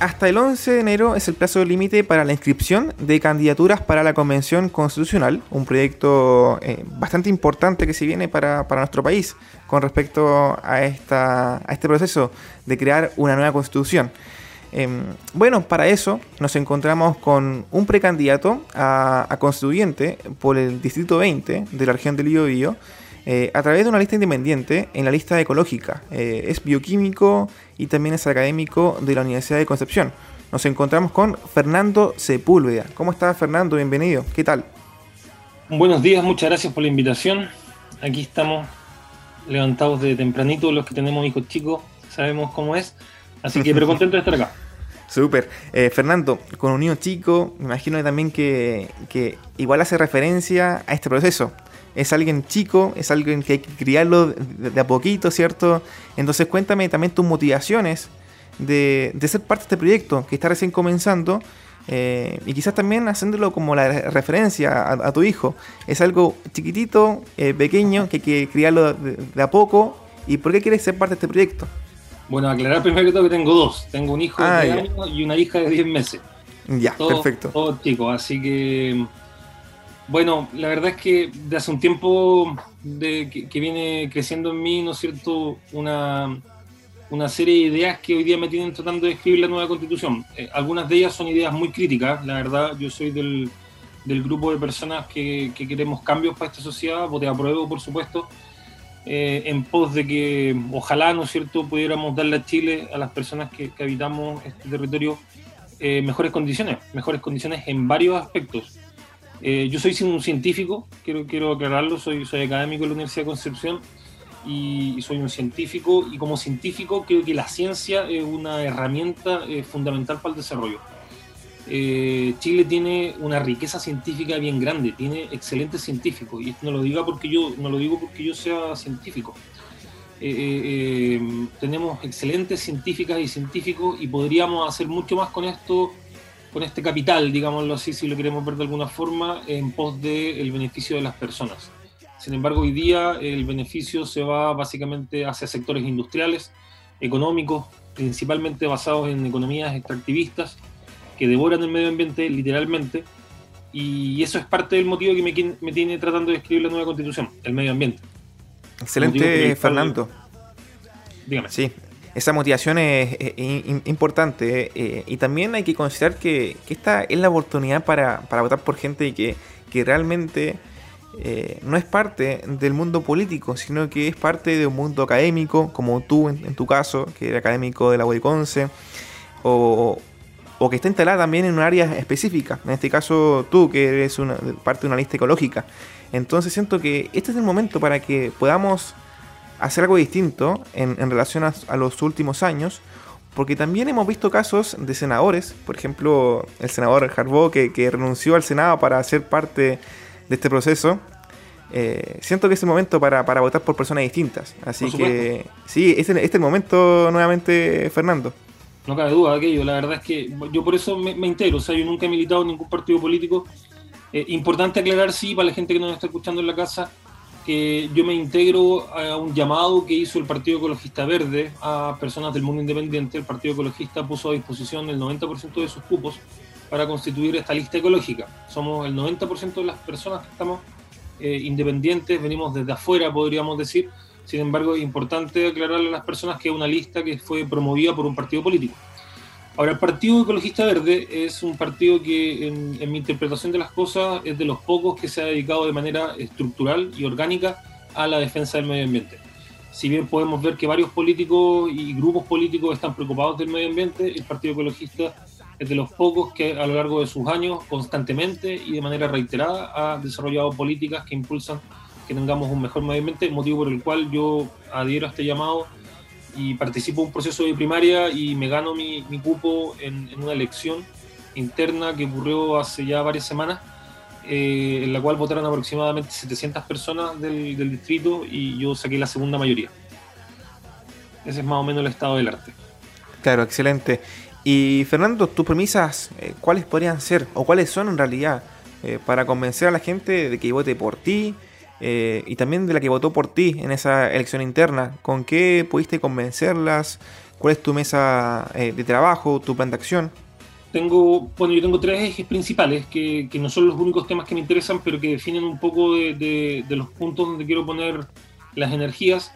hasta el 11 de enero es el plazo límite para la inscripción de candidaturas para la Convención Constitucional, un proyecto eh, bastante importante que se viene para, nuestro país con respecto a, esta, a este proceso de crear una nueva constitución. Em, bueno, para eso nos encontramos con un precandidato a, constituyente por el Distrito 20 de la región del Biobío, eh, a través de una lista independiente en la lista ecológica. Eh, es bioquímico y también es académico de la Universidad de Concepción. Nos encontramos con Fernando Sepúlveda. ¿Cómo está Fernando? Bienvenido. ¿Qué tal? Buenos días, muchas gracias por la invitación. Aquí estamos levantados de tempranito, los que tenemos hijos chicos, sabemos cómo es. Así que, pero contento de estar acá. Súper. Eh, Fernando, con un niño chico, me imagino también que, que igual hace referencia a este proceso es alguien chico, es alguien que hay que criarlo de, a poquito, ¿cierto? Entonces cuéntame también tus motivaciones de, ser parte de este proyecto que está recién comenzando eh, y quizás también haciéndolo como la referencia a, tu hijo. Es algo chiquitito, eh, pequeño, que hay que criarlo de, a poco. ¿Y por qué quieres ser parte de este proyecto? Bueno, aclarar primero que todo que tengo dos. Tengo un hijo de ah, años y una hija de 10 meses. Ya, perfecto. Todos chicos, así que bueno, la verdad es que de hace un tiempo de, que, viene creciendo en mí, ¿no es cierto?, una, una, serie de ideas que hoy día me tienen tratando de escribir la nueva constitución. Eh, algunas de ellas son ideas muy críticas, la verdad, yo soy del, del grupo de personas que, que, queremos cambios para esta sociedad, voté a prueba, por supuesto, eh, en pos de que ojalá, ¿no es cierto?, pudiéramos darle a Chile, a las personas que, habitamos este territorio, eh, mejores condiciones, mejores condiciones en varios aspectos eh, yo soy un científico, quiero, quiero aclararlo, soy, soy académico de la Universidad de Concepción y, soy un científico y como científico creo que la ciencia es una herramienta eh, fundamental para el desarrollo. Eh, Chile tiene una riqueza científica bien grande, tiene excelentes científicos y no lo diga porque yo no lo digo porque yo sea científico. tenemos excelentes científicas y científicos y podríamos hacer mucho más con esto con este capital, digámoslo así, si lo queremos ver de alguna forma, en pos del beneficio de las personas. Sin embargo, hoy día el beneficio se va básicamente hacia sectores industriales, económicos, principalmente basados en economías extractivistas, que devoran el medio ambiente literalmente, y eso es parte del motivo que me, me tiene tratando de escribir la nueva constitución, el medio ambiente. Excelente, Fernando. Dígame. Sí, esa motivación es, importante eh, y también hay que considerar que, esta es la oportunidad para, votar por gente que, que realmente eh, no es parte del mundo político, sino que es parte de un mundo académico, como tú en, tu caso, que eres académico de la UICONCE, o, o que está instalada también en un área específica, en este caso tú, que eres una, parte de una lista ecológica. Entonces siento que este es el momento para que podamos hacer algo distinto en, relación a, los últimos años, porque también hemos visto casos de senadores, por ejemplo, el senador Harbaugh que, renunció al Senado para ser parte de este proceso. Eh, siento que es el momento para, votar por personas distintas. Así que sí, este, es el momento nuevamente, Fernando. No cabe duda de aquello. La verdad es que yo por eso me, integro. O sea, yo nunca he militado en ningún partido político. Eh, importante aclarar, sí, para la gente que nos está escuchando en la casa, yo me integro a un llamado que hizo el Partido Ecologista Verde a personas del mundo independiente. El Partido Ecologista puso a disposición el 90% de sus cupos para constituir esta lista ecológica. Somos el 90% de las personas que estamos eh, independientes, venimos desde afuera, podríamos decir. Sin embargo, es importante aclararle a las personas que es una lista que fue promovida por un partido político. Ahora, el Partido Ecologista Verde es un partido que, en, mi interpretación de las cosas, es de los pocos que se ha dedicado de manera estructural y orgánica a la defensa del medio ambiente. Si bien podemos ver que varios políticos y grupos políticos están preocupados del medio ambiente, el Partido Ecologista es de los pocos que a lo largo de sus años, constantemente y de manera reiterada, ha desarrollado políticas que impulsan que tengamos un mejor medio ambiente, motivo por el cual yo adhiero a este llamado y participo en un proceso de primaria y me gano mi, mi cupo en, una elección interna que ocurrió hace ya varias semanas, eh, en la cual votaron aproximadamente 700 personas del, del, distrito y yo saqué la segunda mayoría. Ese es más o menos el estado del arte. Claro, excelente. Y Fernando, tus premisas, eh, ¿cuáles podrían ser o cuáles son en realidad eh, para convencer a la gente de que vote por ti eh, y también de la que votó por ti en esa elección interna. ¿Con qué pudiste convencerlas? ¿Cuál es tu mesa eh, de trabajo, tu plan de acción? Tengo, bueno, yo tengo tres ejes principales que, que, no son los únicos temas que me interesan, pero que definen un poco de, de, de los puntos donde quiero poner las energías.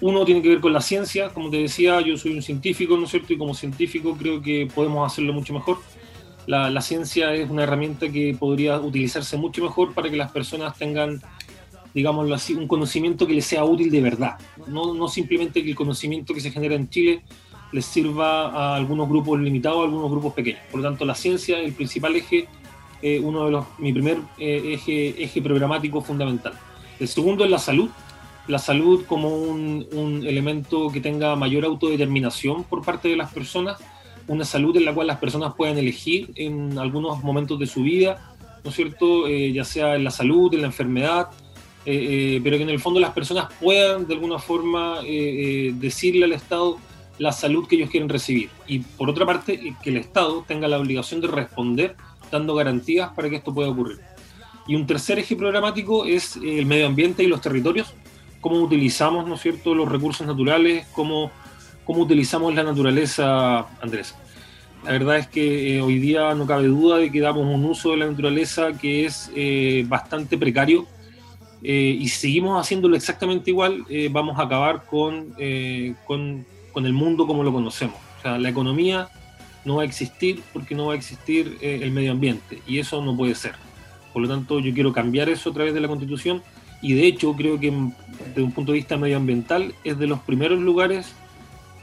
Uno tiene que ver con la ciencia, como te decía, yo soy un científico, ¿no es cierto? Y como científico creo que podemos hacerlo mucho mejor. La, la, ciencia es una herramienta que podría utilizarse mucho mejor para que las personas tengan digámoslo así, un conocimiento que les sea útil de verdad. No, no simplemente que el conocimiento que se genera en Chile les sirva a algunos grupos limitados, a algunos grupos pequeños. Por lo tanto, la ciencia el principal eje, eh, uno de los, mi primer eh, eje, eje programático fundamental. El segundo es la salud. La salud como un, un, elemento que tenga mayor autodeterminación por parte de las personas, una salud en la cual las personas puedan elegir en algunos momentos de su vida, ¿no es cierto? Eh, ya sea en la salud, en la enfermedad, eh, eh, pero que en el fondo las personas puedan de alguna forma eh, decirle al Estado la salud que ellos quieren recibir. Y por otra parte, que el Estado tenga la obligación de responder dando garantías para que esto pueda ocurrir. Y un tercer eje programático es el medio ambiente y los territorios, cómo utilizamos, ¿no es cierto?, los recursos naturales, cómo, cómo utilizamos la naturaleza, Andrés. La verdad es que hoy día no cabe duda de que damos un uso de la naturaleza que es bastante precario eh, y seguimos haciéndolo exactamente igual, eh, vamos a acabar con, eh, con, con, el mundo como lo conocemos. O sea, la economía no va a existir porque no va a existir el medio ambiente y eso no puede ser. Por lo tanto, yo quiero cambiar eso a través de la Constitución y de hecho creo que desde un punto de vista medioambiental es de los primeros lugares,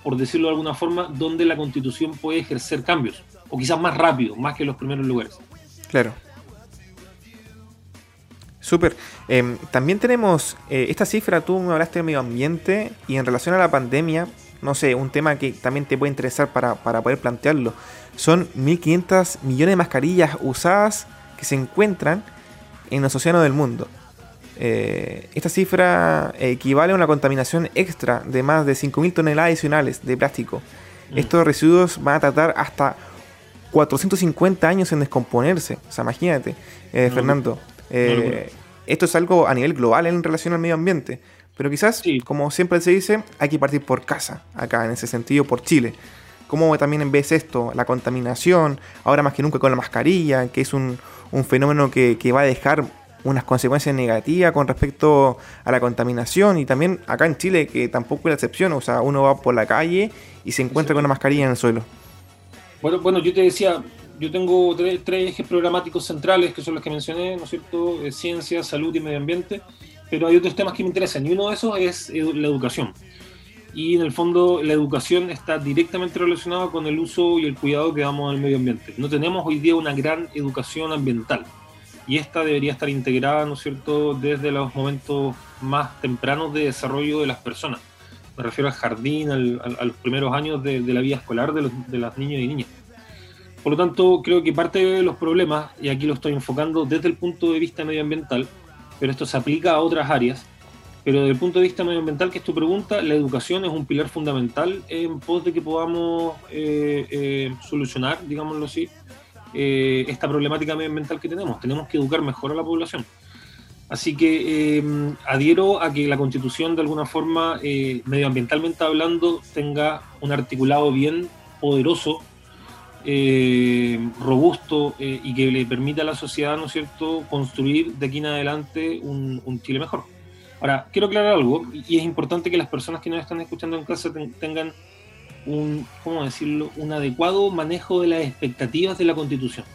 por decirlo de alguna forma, donde la Constitución puede ejercer cambios, o quizás más rápido, más que los primeros lugares. Claro. Súper. Eh, también tenemos eh, esta cifra, tú me hablaste del medio ambiente y en relación a la pandemia, no sé, un tema que también te puede interesar para, para poder plantearlo. Son 1.500 millones de mascarillas usadas que se encuentran en los océanos del mundo. Eh, esta cifra equivale a una contaminación extra de más de 5.000 toneladas adicionales de plástico. Mm. Estos residuos van a tardar hasta 450 años en descomponerse. O sea, imagínate, eh, no, Fernando. Eh, esto es algo a nivel global en relación al medio ambiente. Pero quizás, sí. como siempre se dice, hay que partir por casa, acá en ese sentido, por Chile. ¿Cómo también ves esto? La contaminación, ahora más que nunca con la mascarilla, que es un, un fenómeno que, que, va a dejar unas consecuencias negativas con respecto a la contaminación y también acá en Chile, que tampoco es la excepción, o sea, uno va por la calle y se encuentra con una mascarilla en el suelo. Bueno, bueno, yo te decía, yo tengo tres, tres, ejes programáticos centrales que son los que mencioné, ¿no es cierto? Eh, ciencia, salud y medio ambiente, pero hay otros temas que me interesan y uno de esos es la educación. Y en el fondo la educación está directamente relacionada con el uso y el cuidado que damos al medio ambiente. No tenemos hoy día una gran educación ambiental y esta debería estar integrada, ¿no es cierto?, desde los momentos más tempranos de desarrollo de las personas. Me refiero al jardín, al, al, a los primeros años de, de la vida escolar de, los, de las niñas y niñas. Por lo tanto, creo que parte de los problemas, y aquí lo estoy enfocando desde el punto de vista medioambiental, pero esto se aplica a otras áreas, pero desde el punto de vista medioambiental, que es tu pregunta, la educación es un pilar fundamental en pos de que podamos eh, eh, solucionar, digámoslo así, eh, esta problemática medioambiental que tenemos. Tenemos que educar mejor a la población. Así que adhiero a que la constitución, de alguna forma, medioambientalmente hablando, tenga un articulado bien poderoso eh, robusto eh, y que le permita a la sociedad, ¿no es cierto?, construir de aquí en adelante un, un, Chile mejor. Ahora, quiero aclarar algo, y es importante que las personas que nos están escuchando en casa ten, tengan un, ¿cómo decirlo?, un adecuado manejo de las expectativas de la Constitución.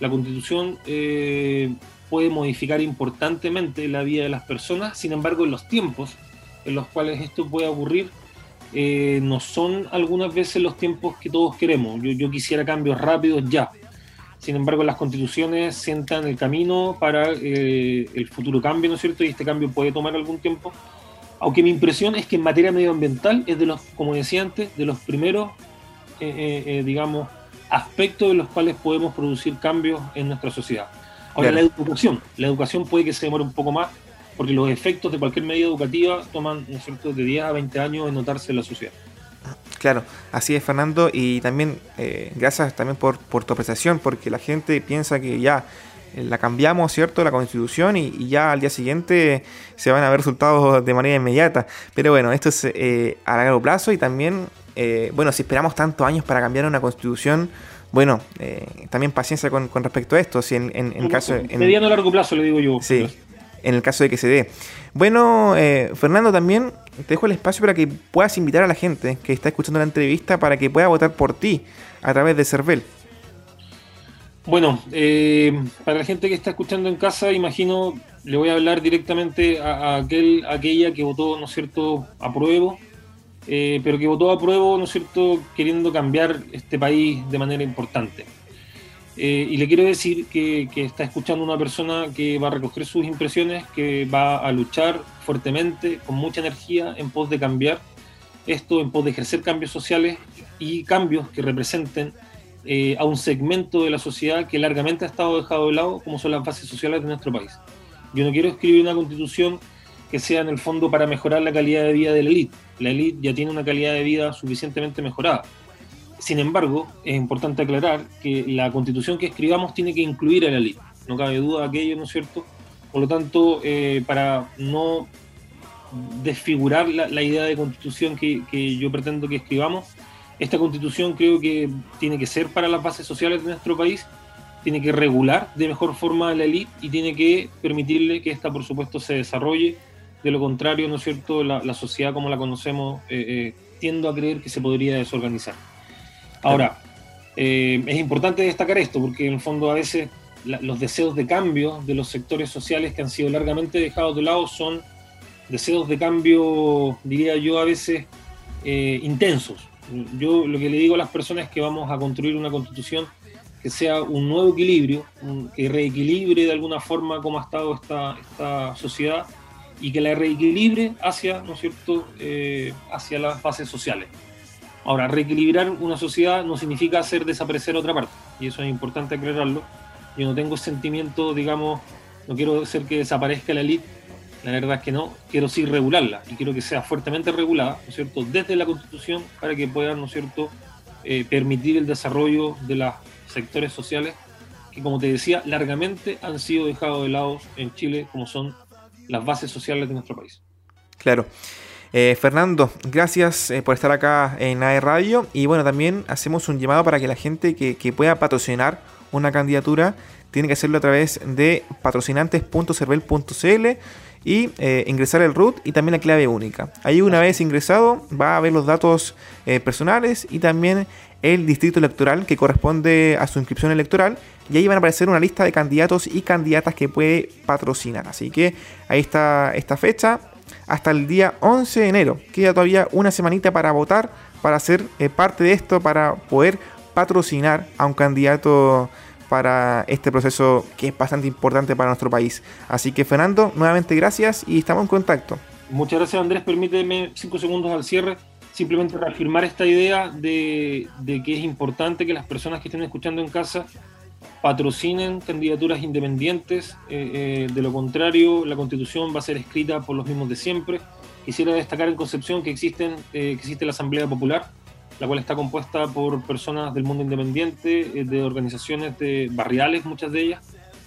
La Constitución eh, puede modificar importantemente la vida de las personas, sin embargo, en los tiempos en los cuales esto puede ocurrir, eh, no son algunas veces los tiempos que todos queremos. Yo, yo, quisiera cambios rápidos ya. Sin embargo, las constituciones sientan el camino para eh, el futuro cambio, ¿no es cierto? Y este cambio puede tomar algún tiempo. Aunque mi impresión es que en materia medioambiental es de los, como decía antes, de los primeros, eh, digamos, aspectos en los cuales podemos producir cambios en nuestra sociedad. Ahora, la educación. La educación puede que se demore un poco más, porque los efectos de cualquier medida educativa toman ¿no es cierto? de 10 a 20 años en notarse en la sociedad. Claro, así es Fernando y también eh, gracias también por, por, tu apreciación porque la gente piensa que ya la cambiamos, ¿cierto? La constitución y, ya al día siguiente se van a ver resultados de manera inmediata. Pero bueno, esto es eh, a largo plazo y también, eh, bueno, si esperamos tantos años para cambiar una constitución, bueno, también paciencia con, respecto a esto. Si en, en, caso, en, mediano a largo plazo, le digo yo. Sí, en el caso de que se dé. Bueno, Fernando, también te dejo el espacio para que puedas invitar a la gente que está escuchando la entrevista para que pueda votar por ti a través de Cervel. Bueno, eh, para la gente que está escuchando en casa, imagino, le voy a hablar directamente a, aquel, aquella que votó, ¿no es cierto?, apruebo, eh, pero que votó apruebo, ¿no es cierto?, queriendo cambiar este país de manera importante. Eh, y le quiero decir que, está escuchando una persona que va a recoger sus impresiones, que va a luchar fuertemente, con mucha energía, en pos de cambiar esto, en pos de ejercer cambios sociales y cambios que representen eh, a un segmento de la sociedad que largamente ha estado dejado de lado, como son las bases sociales de nuestro país. Yo no quiero escribir una constitución que sea en el fondo para mejorar la calidad de vida de la élite. La élite ya tiene una calidad de vida suficientemente mejorada. Sin embargo, es importante aclarar que la constitución que escribamos tiene que incluir a la élite. No cabe duda de aquello, ¿no es cierto? Por lo tanto, eh, para no desfigurar la, idea de constitución que, yo pretendo que escribamos, esta constitución creo que tiene que ser para las bases sociales de nuestro país, tiene que regular de mejor forma la élite y tiene que permitirle que esta, por supuesto, se desarrolle. De lo contrario, ¿no es cierto?, la, sociedad como la conocemos, eh, eh, tiendo a creer que se podría desorganizar. Ahora, eh, es importante destacar esto, porque en el fondo a veces los deseos de cambio de los sectores sociales que han sido largamente dejados de lado son deseos de cambio, diría yo, a veces intensos, yo lo que le digo a las personas es que vamos a construir una constitución que sea un nuevo equilibrio, que reequilibre de alguna forma cómo ha estado esta, esta sociedad y que la reequilibre hacia, ¿no es cierto?, eh, hacia las bases sociales. Ahora, reequilibrar una sociedad no significa hacer desaparecer otra parte, y eso es importante aclararlo. Yo no tengo sentimiento, digamos, no quiero hacer que desaparezca la élite, la verdad es que no. Quiero sí regularla y quiero que sea fuertemente regulada, ¿no es cierto?, desde la Constitución para que puedan, ¿no es cierto?, eh, permitir el desarrollo de los sectores sociales que, como te decía, largamente han sido dejados de lado en Chile, como son las bases sociales de nuestro país. Claro. Eh, Fernando, gracias eh, por estar acá en AE Radio y bueno, también hacemos un llamado para que la gente que, que pueda patrocinar una candidatura tiene que hacerlo a través de patrocinantes.cervel.cl y eh, ingresar el root y también la clave única. Ahí una vez ingresado va a ver los datos eh, personales y también el distrito electoral que corresponde a su inscripción electoral y ahí van a aparecer una lista de candidatos y candidatas que puede patrocinar. Así que ahí está esta fecha hasta el día 11 de enero. Queda todavía una semanita para votar, para ser eh, parte de esto, para poder patrocinar a un candidato para este proceso que es bastante importante para nuestro país. Así que Fernando, nuevamente gracias y estamos en contacto. Muchas gracias Andrés, permíteme cinco segundos al cierre, simplemente reafirmar esta idea de, que es importante que las personas que estén escuchando en casa patrocinen candidaturas independientes, eh, eh, de lo contrario la constitución va a ser escrita por los mismos de siempre. Quisiera destacar en Concepción que, existen, eh, que existe la Asamblea Popular, la cual está compuesta por personas del mundo independiente, eh, de organizaciones de barriales, muchas de ellas,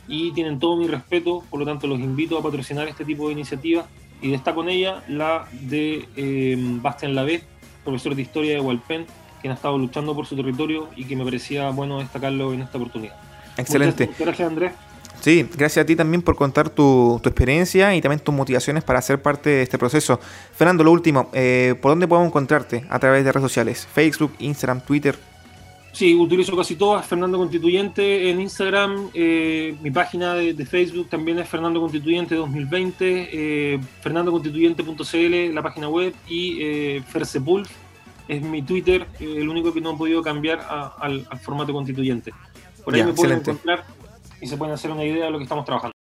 y tienen todo mi respeto, por lo tanto los invito a patrocinar este tipo de iniciativas y destaco en ella la de eh, Bastian Lavez, profesor de historia de Hualpén, quien ha estado luchando por su territorio y que me parecía bueno destacarlo en esta oportunidad. Excelente. muchas gracias Andrés. Sí, gracias a ti también por contar tu, experiencia y también tus motivaciones para ser parte de este proceso. Fernando, lo último, eh, ¿por dónde podemos encontrarte a través de redes sociales? Facebook, Instagram, Twitter. Sí, utilizo casi todas. Fernando Constituyente en Instagram. Eh, mi página de, Facebook también es Fernando Constituyente 2020. Eh, FernandoConstituyente.cl, la página web. Y eh, Fersepulf es mi Twitter, el único que no he podido cambiar al, formato constituyente. Por ahí me pueden encontrar y se pueden hacer una idea de lo que estamos trabajando.